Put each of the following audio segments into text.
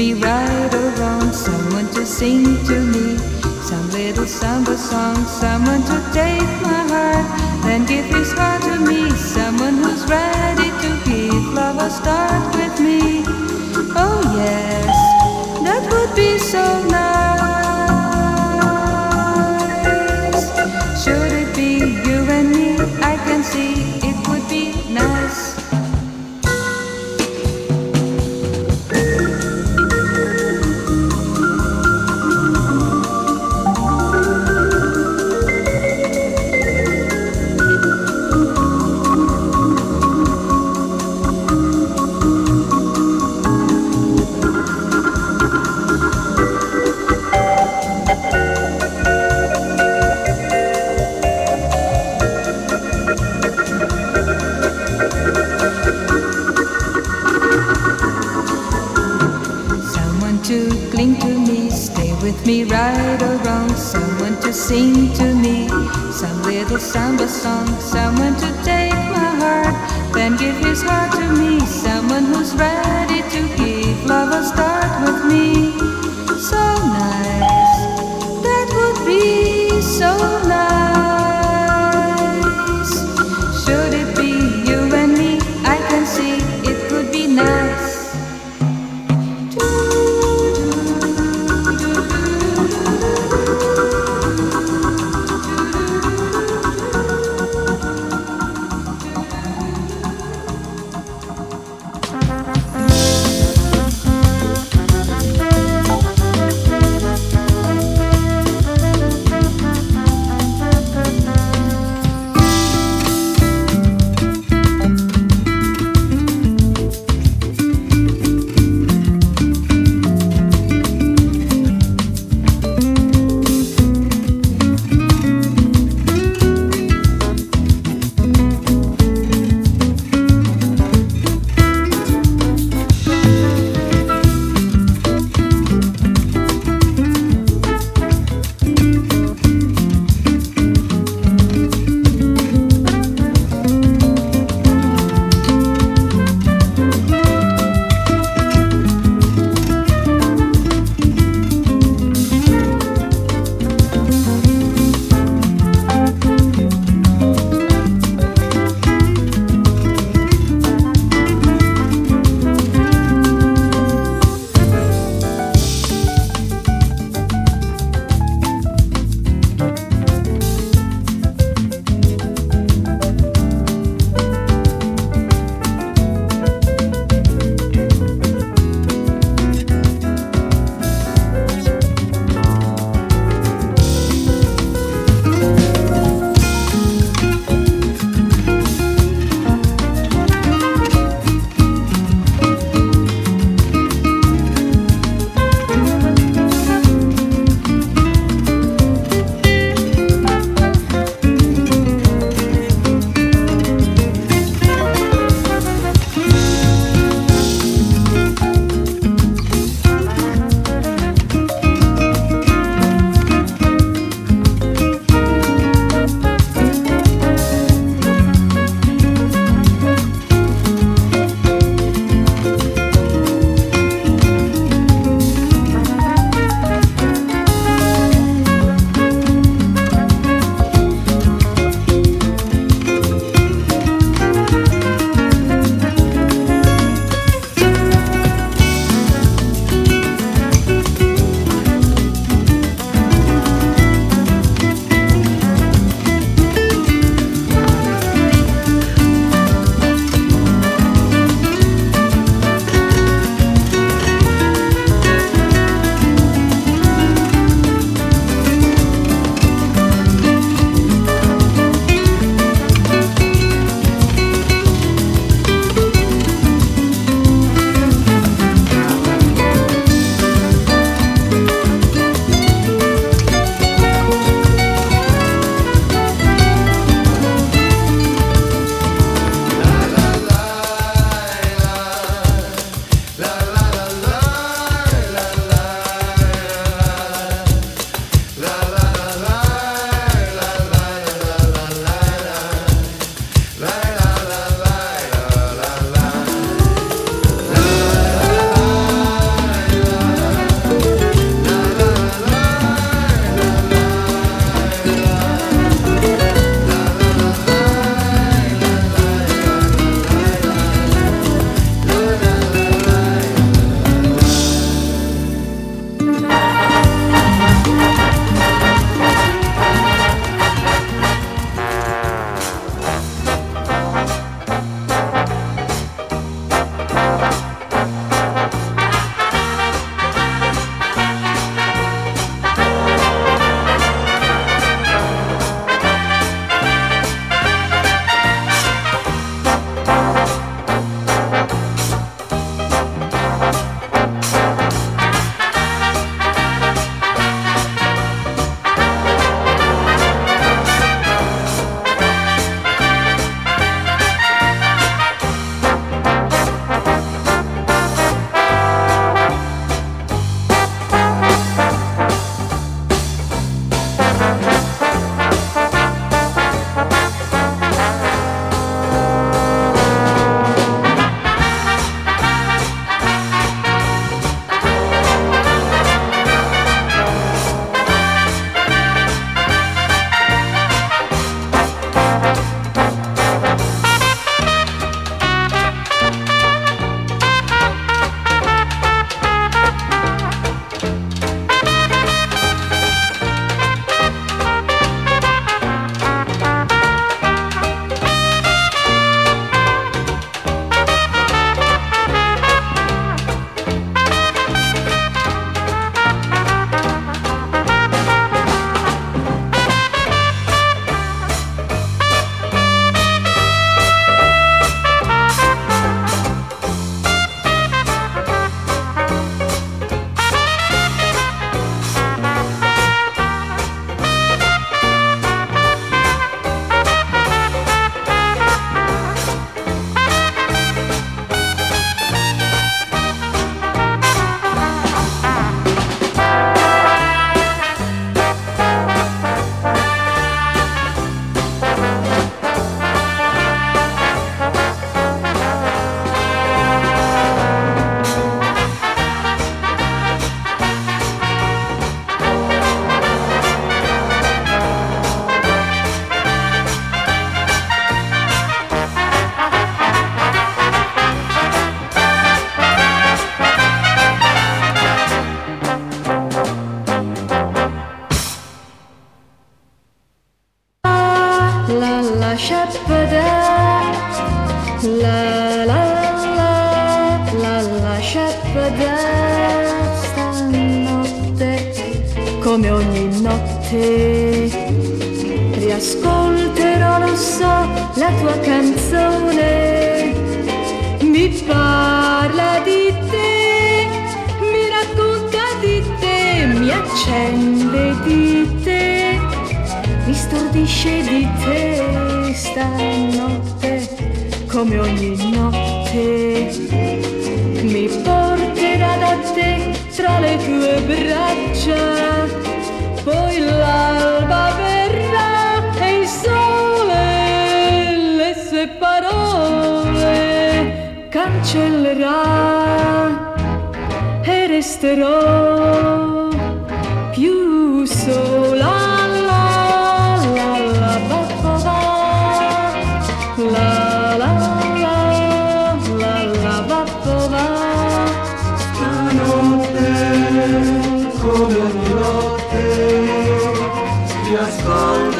me right or wrong, someone to sing to me, some little samba song, someone to take my heart, then give this heart to me, someone who's ready to give love a start with me. Oh yes, that would be so sing to me. Some little samba song someone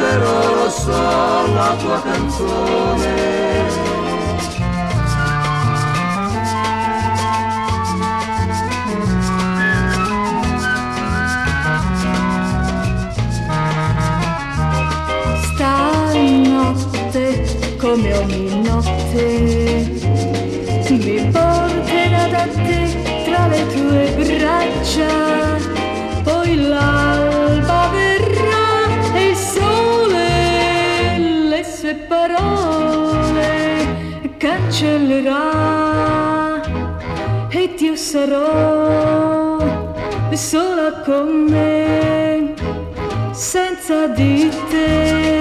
però lo la tua canzone come ogni notte mi porterà da te tra le tue braccia, poi là. cancellerà e io sarò sola con me senza di te.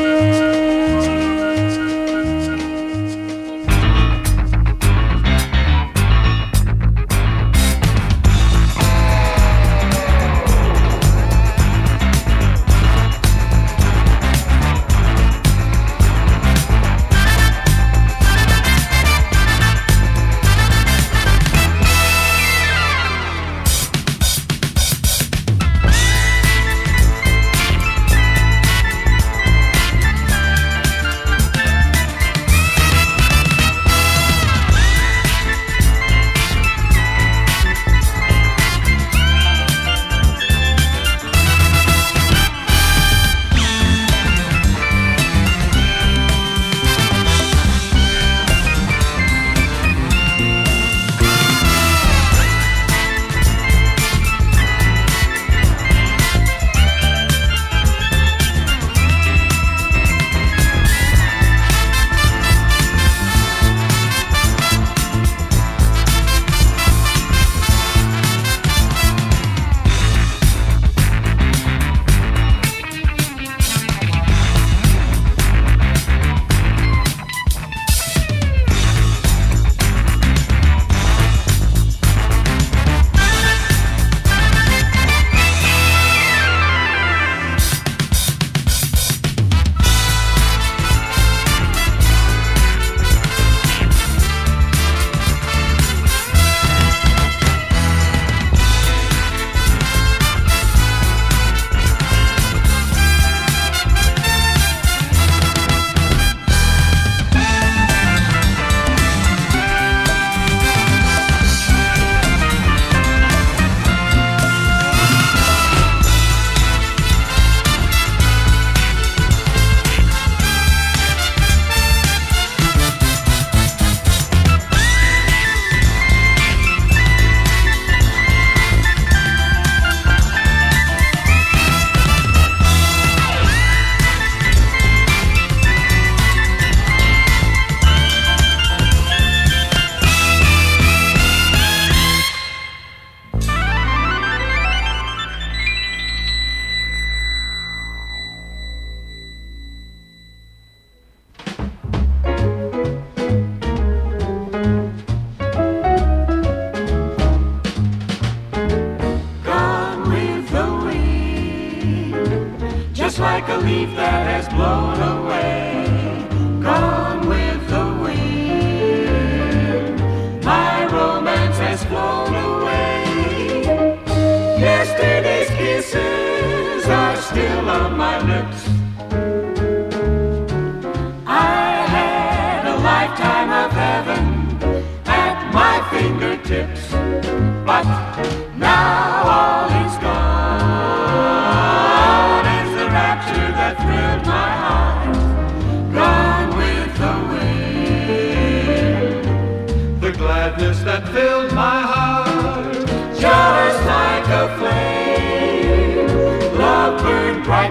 my lips.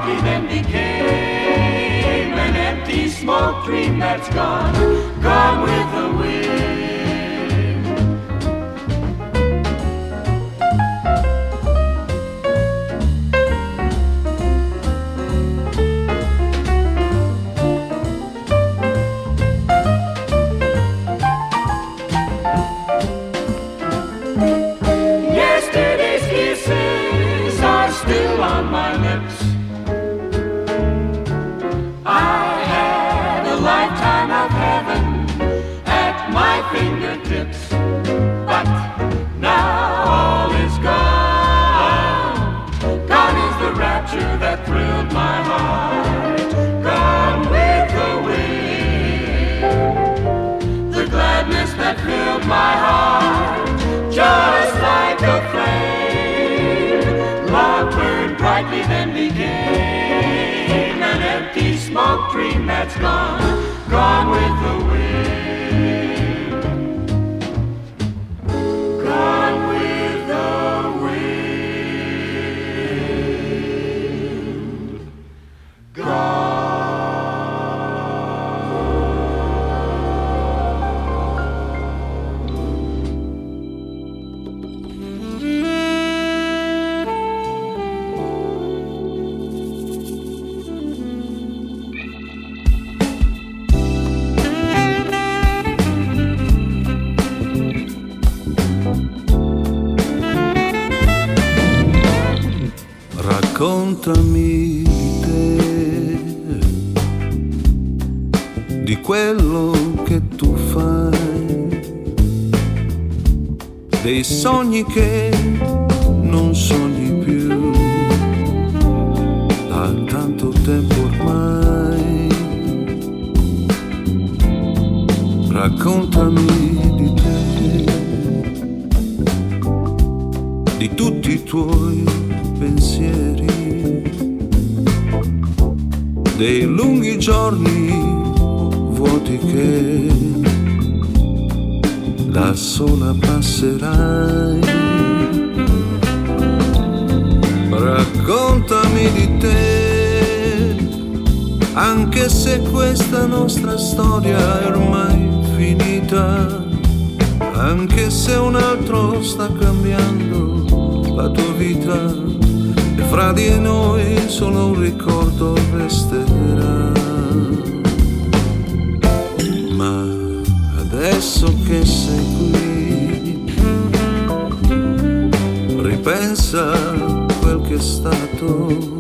coffee then became an empty smoke dream that's gone, gone with the wind. gone. raccontami di te, di quello che tu fai, dei sogni che di noi solo un ricordo resterà. Ma adesso che sei qui, ripensa quel che è stato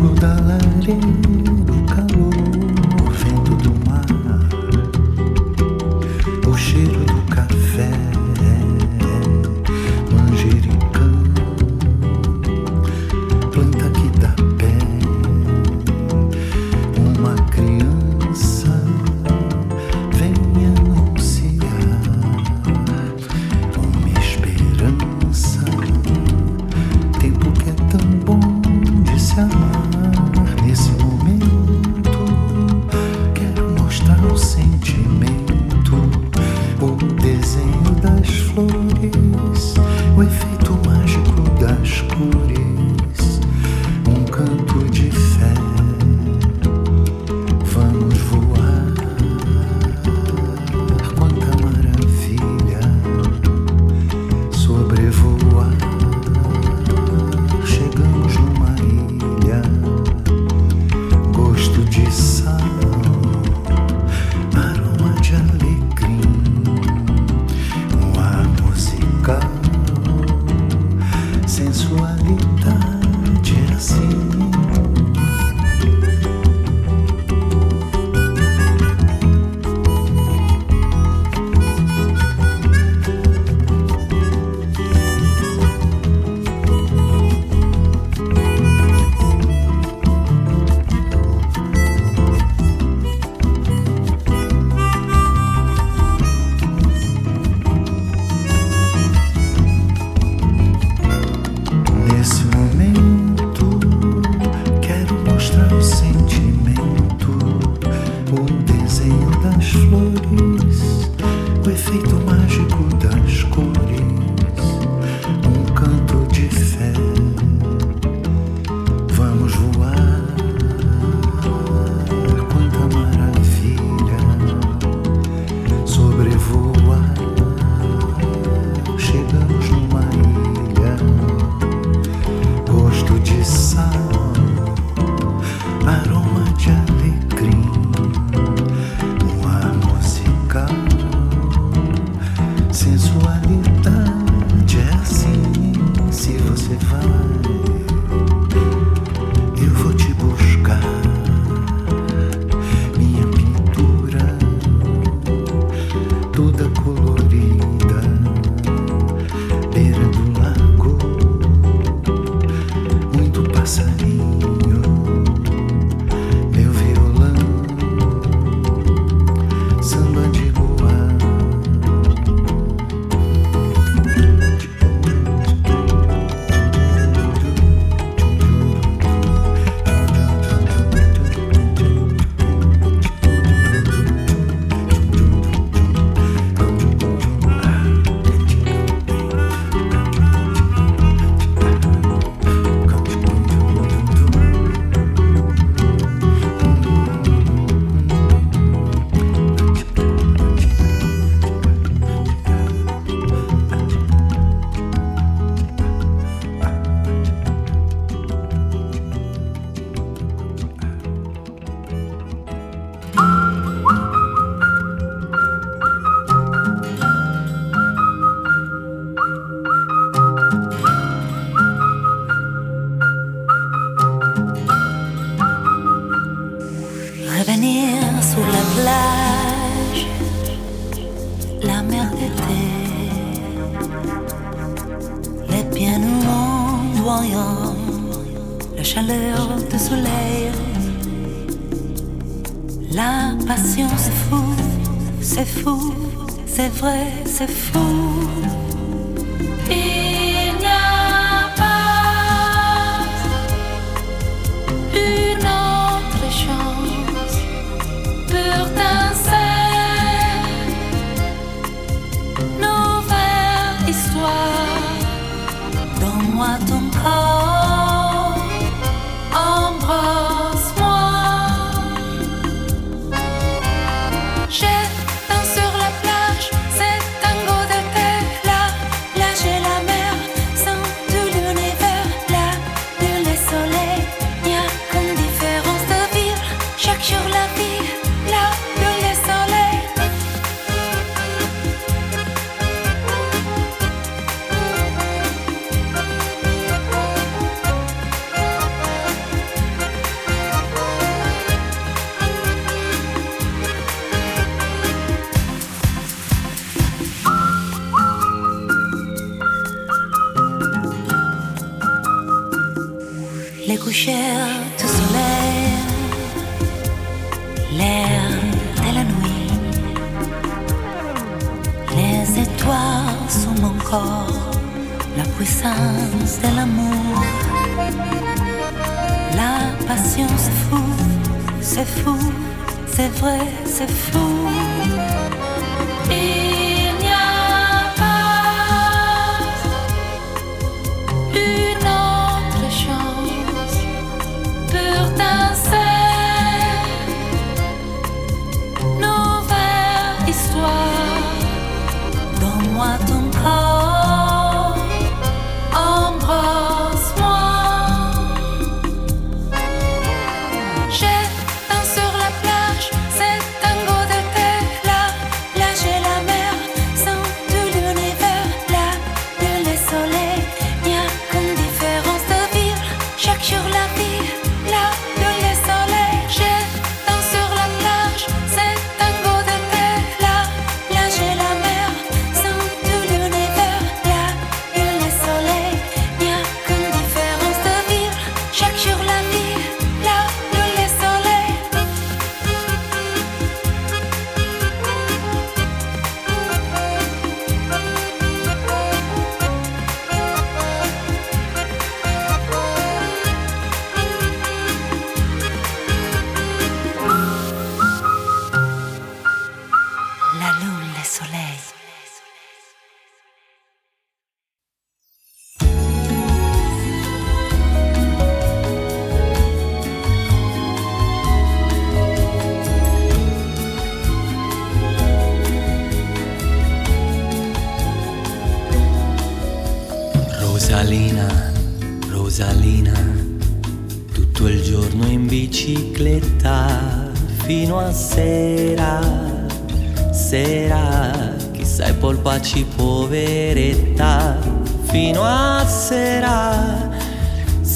Budaları bu kavur o efeito mágico das cores. La plage, la mer d'été, les pieds nous ondoyants, la chaleur du soleil. La passion c'est fou, c'est fou, c'est vrai, c'est fou.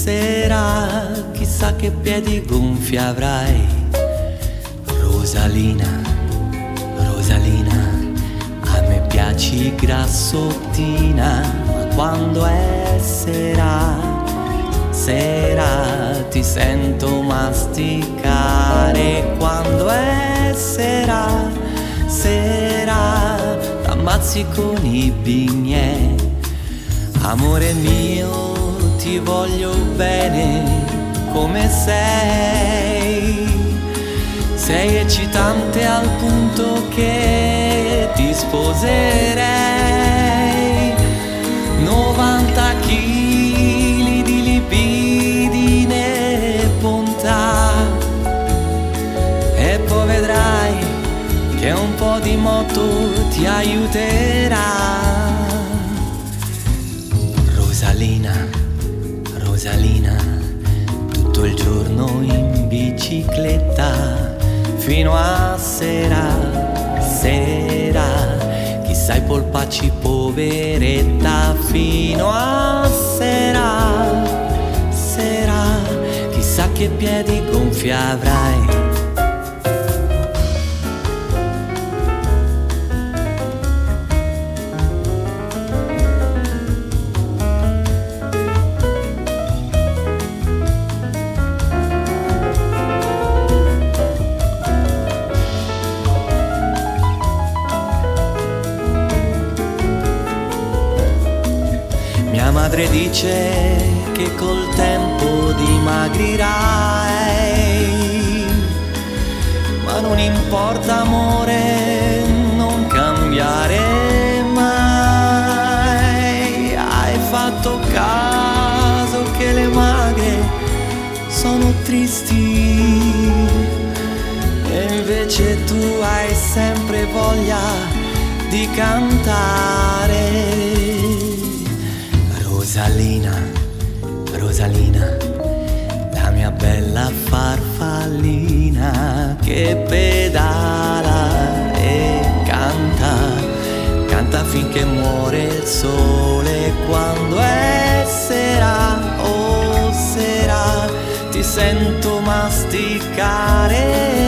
Sera, chissà che piedi gonfi avrai. Rosalina, Rosalina, a me piaci grassottina, ma quando è sera, sera ti sento masticare, quando è sera, sera ammazzi con i bignè. Amore mio, ti voglio bene come sei. Sei eccitante al punto che ti sposerei. 90 kg di libidine bontà. E poi vedrai che un po' di moto ti aiuterà. Rosalina, Rosalina, tutto il giorno in bicicletta fino a sera, sera. Chissà i polpacci poveretta fino a sera, sera. Chissà che piedi gonfi avrai dice che col tempo dimagrirai, ma non importa amore, non cambiare mai. Hai fatto caso che le magre sono tristi e invece tu hai sempre voglia di cantare. Rosalina, Rosalina, la mia bella farfallina che pedala e canta, canta finché muore il sole. Quando è sera, oh sera, ti sento masticare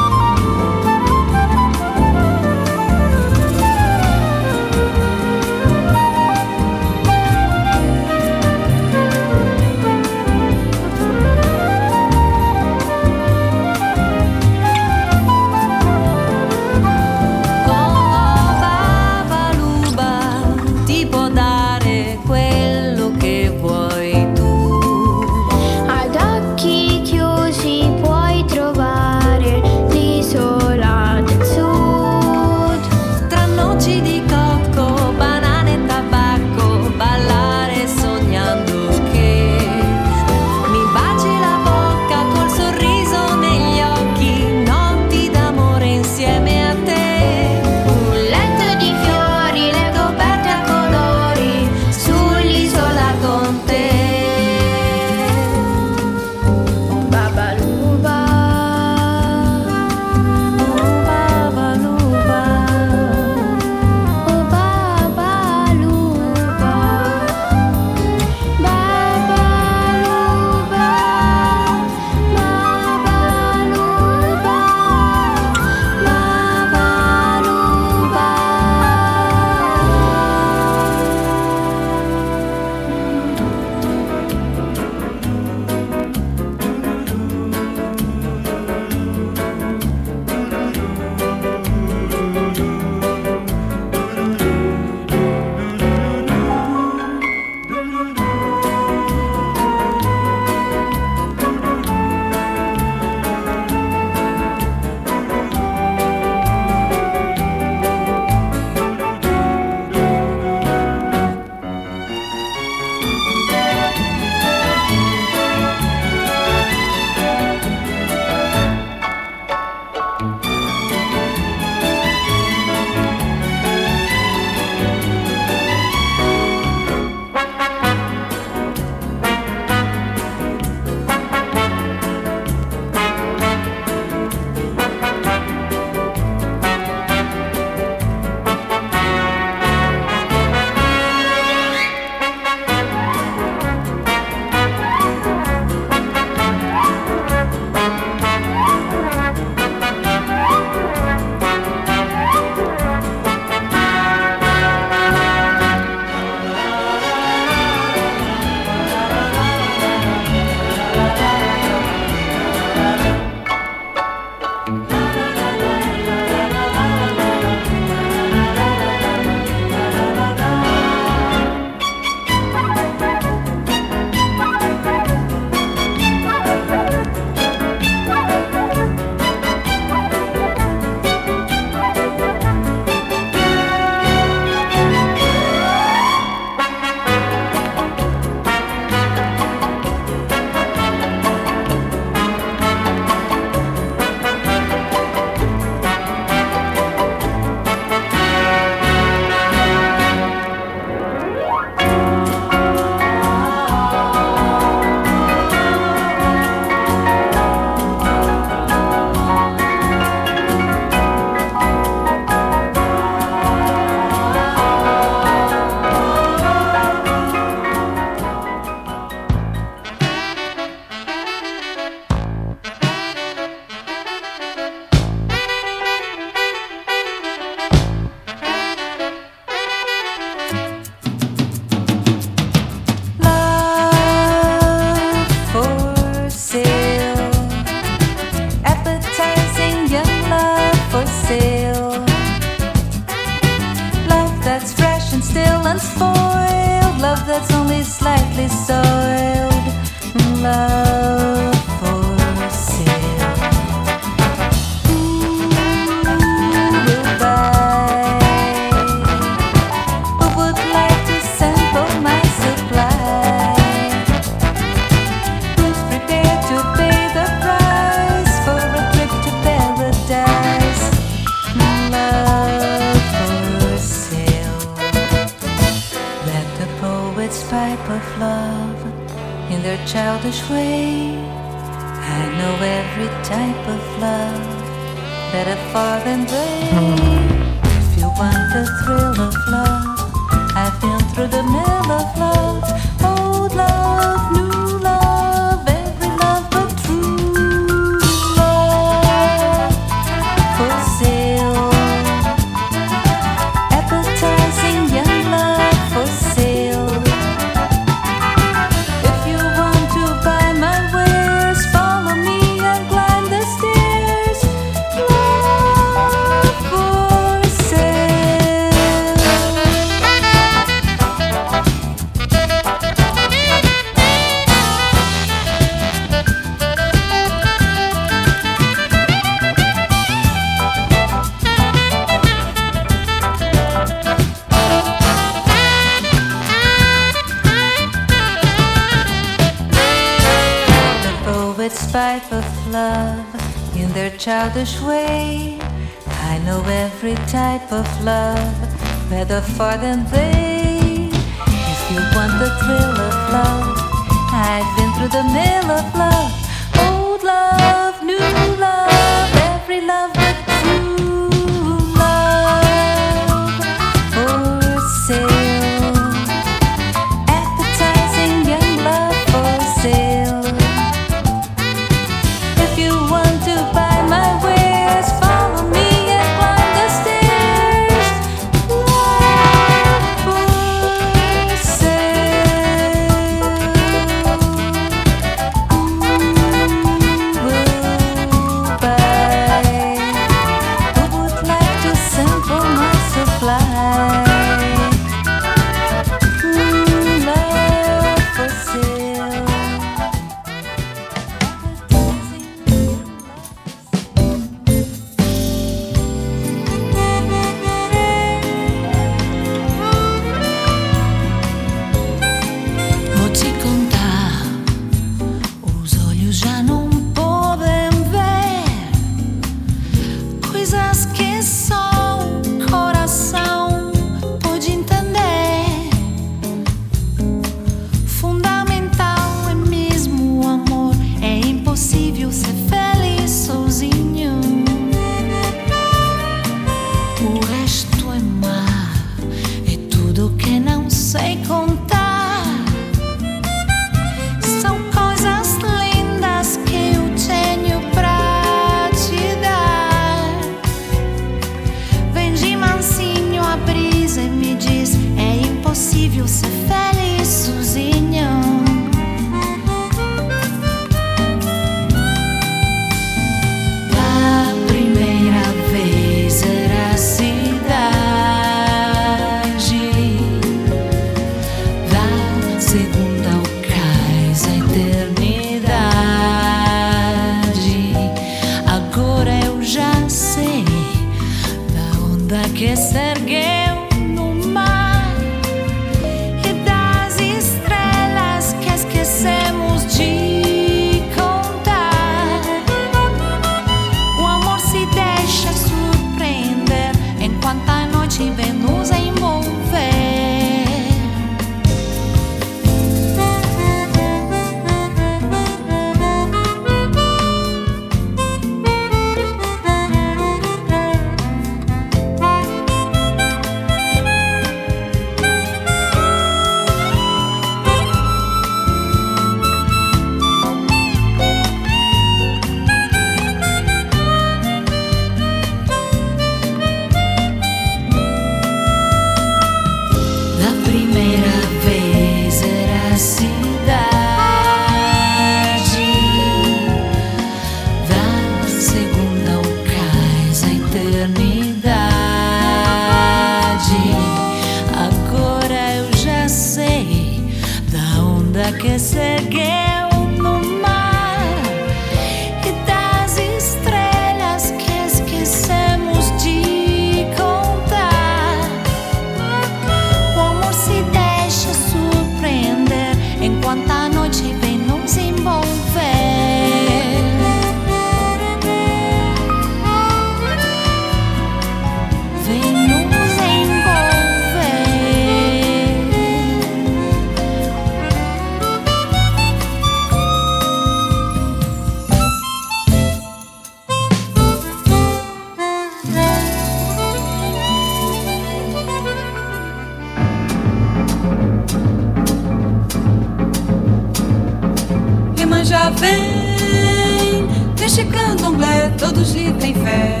vem, neste candomblé todos têm fé.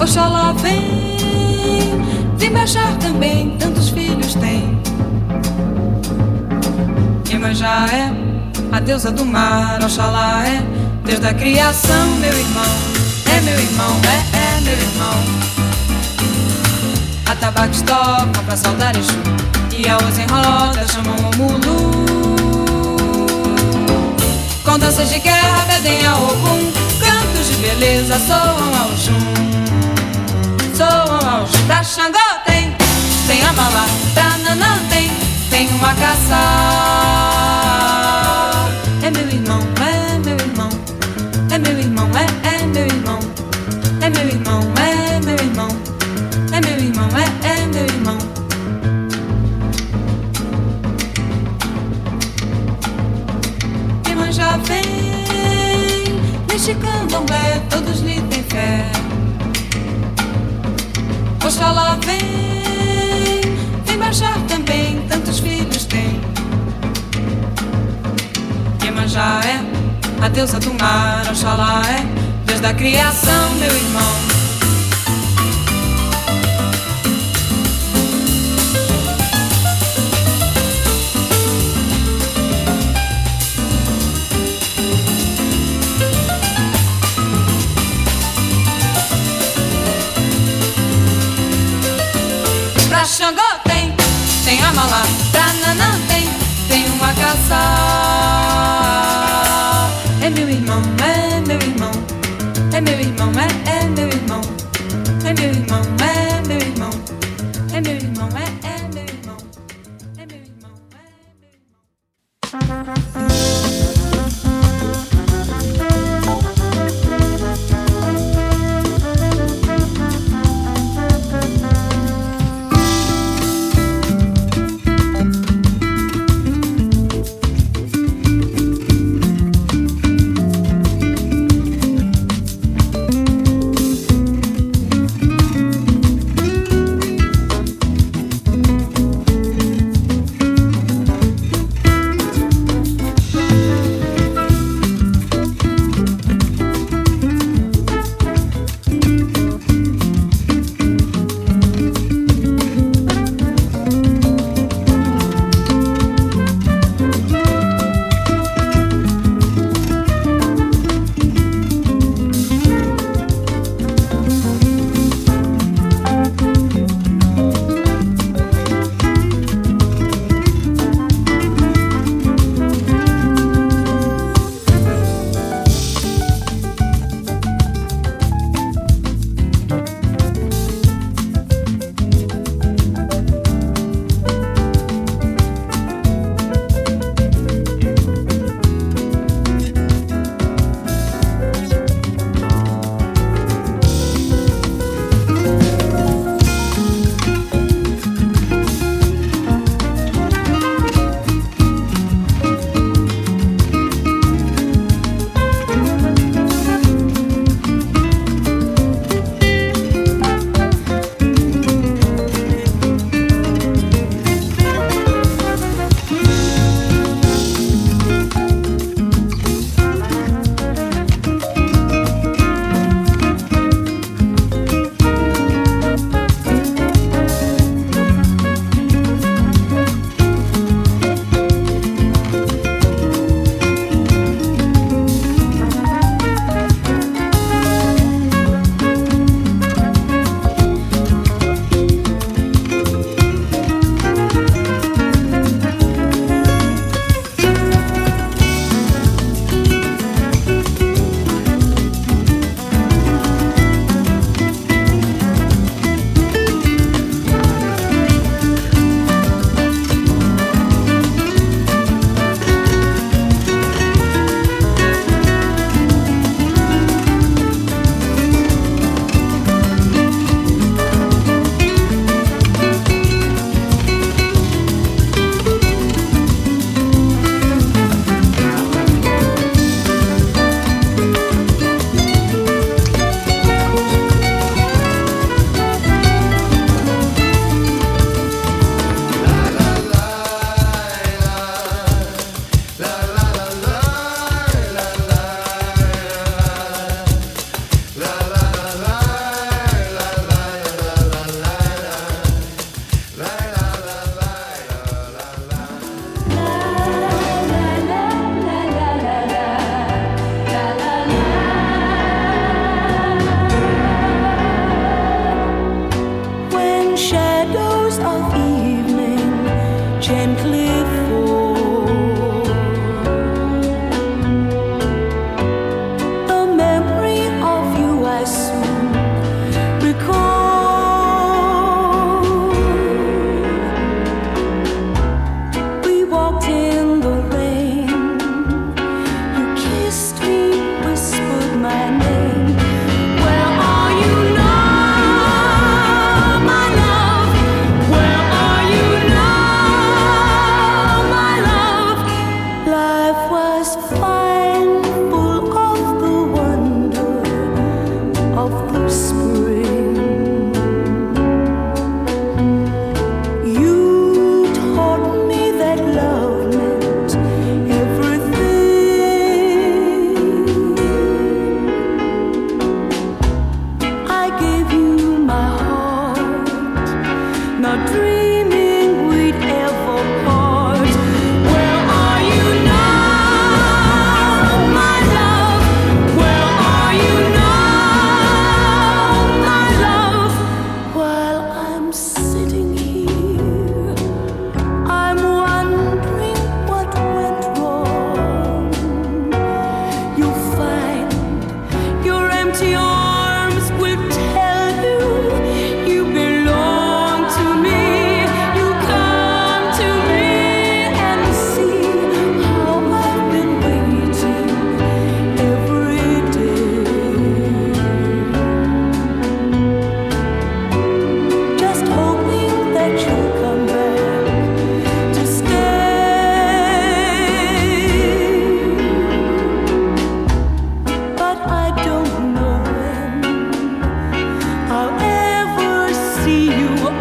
Oxalá vem, vem baixar também, tantos filhos tem. Iemanjá é a deusa do mar, Oxalá é Deus da criação, meu irmão. É meu irmão, é, é meu irmão. Atabaques tocam pra saudar Exu E aos em roda chamam o mulu Com danças de guerra pedem a Ogum. Cantos de beleza soam ao jum. Soam ao jum. Pra Xangô tem, tem a mala Pra Nanã tem, tem uma caça. É meu irmão, é vem Neste candomblé todos lhe têm fé. Oxalá vem Vem baixar também Tantos filhos tem. Iemanjá é a deusa do mar Oxalá é Deus da criação, meu irmão malá. Pra tem, tem uma caçada.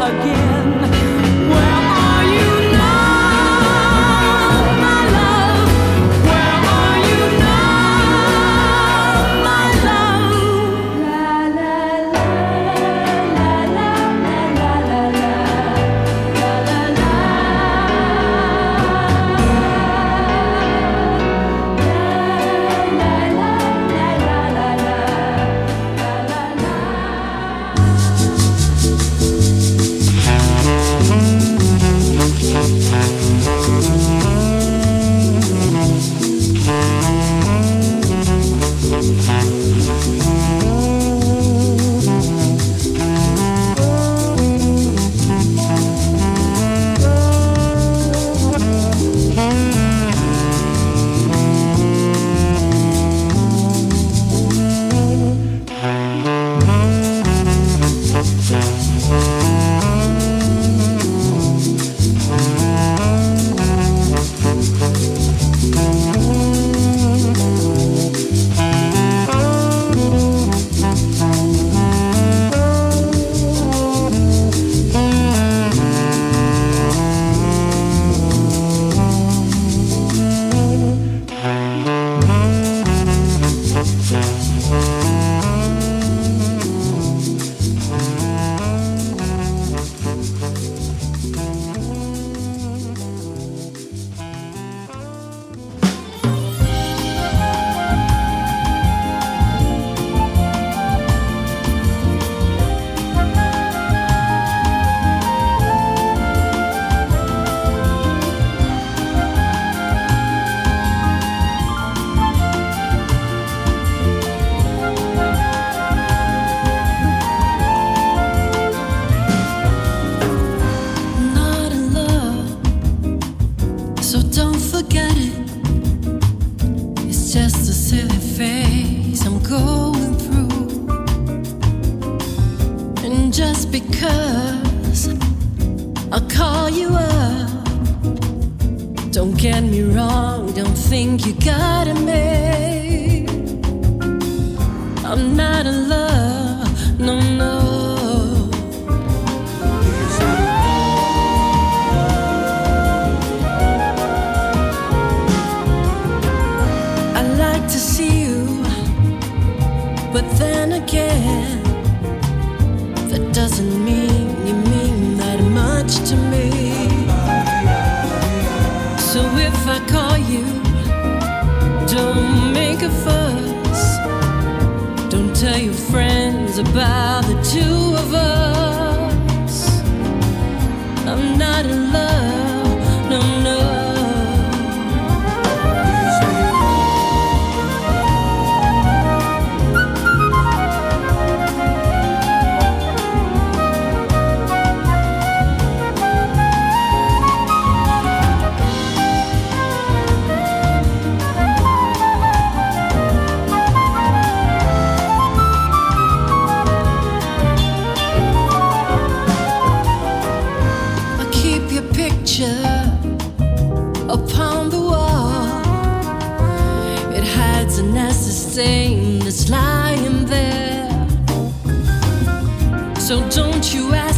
again. So don't you ask.